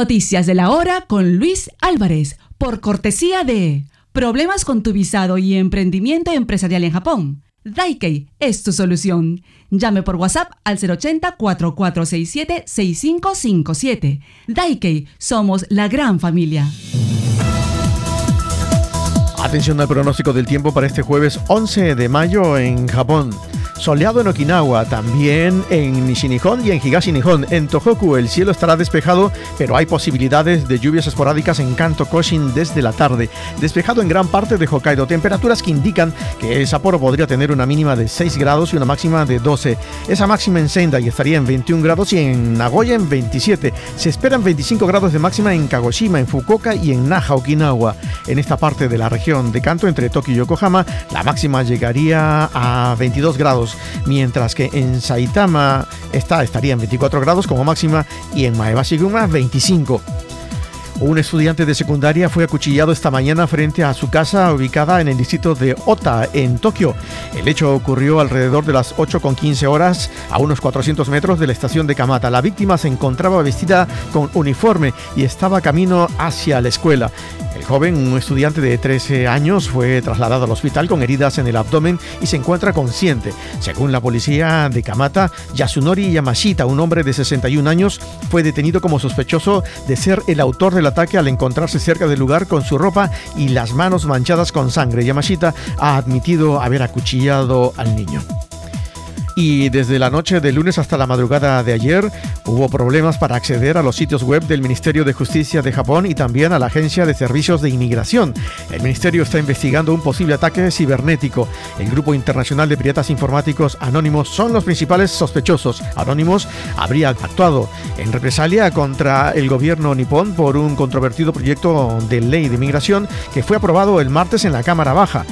Noticias de la hora con Luis Álvarez, por cortesía de Problemas con tu visado y emprendimiento empresarial en Japón. Daikei es tu solución. Llame por WhatsApp al 080-4467-6557. Daikei, somos la gran familia. Atención al pronóstico del tiempo para este jueves 11 de mayo en Japón. Soleado en Okinawa, también en Nishinihon y en Higashinihon. En Tohoku el cielo estará despejado, pero hay posibilidades de lluvias esporádicas en Kanto Koshin desde la tarde. Despejado en gran parte de Hokkaido. Temperaturas que indican que Sapporo podría tener una mínima de 6 grados y una máxima de 12. Esa máxima en Sendai estaría en 21 grados y en Nagoya en 27. Se esperan 25 grados de máxima en Kagoshima, en Fukuoka y en Naha, Okinawa. En esta parte de la región de Kanto, entre Tokio y Yokohama, la máxima llegaría a 22 grados mientras que en Saitama está, estaría en 24 grados como máxima y en Maebashi-guma 25. Un estudiante de secundaria fue acuchillado esta mañana frente a su casa ubicada en el distrito de Ota, en Tokio. El hecho ocurrió alrededor de las 8.15 horas, a unos 400 metros de la estación de Kamata. La víctima se encontraba vestida con uniforme y estaba camino hacia la escuela. El joven, un estudiante de 13 años, fue trasladado al hospital con heridas en el abdomen y se encuentra consciente. Según la policía de Kamata, Yasunori Yamashita, un hombre de 61 años, fue detenido como sospechoso de ser el autor del ataque al encontrarse cerca del lugar con su ropa y las manos manchadas con sangre. Yamashita ha admitido haber acuchillado al niño y desde la noche de lunes hasta la madrugada de ayer hubo problemas para acceder a los sitios web del Ministerio de Justicia de Japón y también a la Agencia de Servicios de Inmigración. El ministerio está investigando un posible ataque cibernético. El Grupo Internacional de Piratas Informáticos Anónimos son los principales sospechosos. Anónimos habría actuado en represalia contra el gobierno nipón por un controvertido proyecto de ley de inmigración que fue aprobado el martes en la Cámara Baja.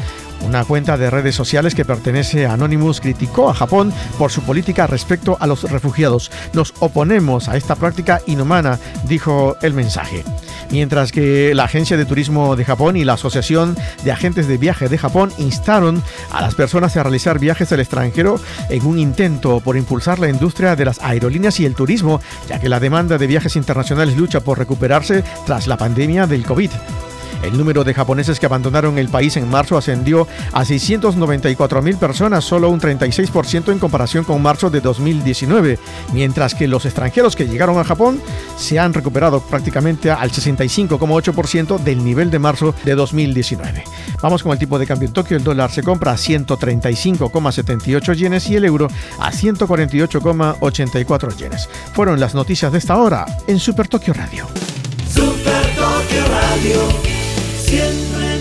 Una cuenta de redes sociales que pertenece a Anonymous criticó a Japón por su política respecto a los refugiados. Nos oponemos a esta práctica inhumana, dijo el mensaje. Mientras que la Agencia de Turismo de Japón y la Asociación de Agentes de Viaje de Japón instaron a las personas a realizar viajes al extranjero en un intento por impulsar la industria de las aerolíneas y el turismo, ya que la demanda de viajes internacionales lucha por recuperarse tras la pandemia del COVID. El número de japoneses que abandonaron el país en marzo ascendió a 694.000 personas, solo un 36% en comparación con marzo de 2019, mientras que los extranjeros que llegaron a Japón se han recuperado prácticamente al 65,8% del nivel de marzo de 2019. Vamos con el tipo de cambio en Tokio. El dólar se compra a 135,78 yenes y el euro a 148,84 yenes. Fueron las noticias de esta hora en Super Tokio Radio. Super Tokio Radio. siempre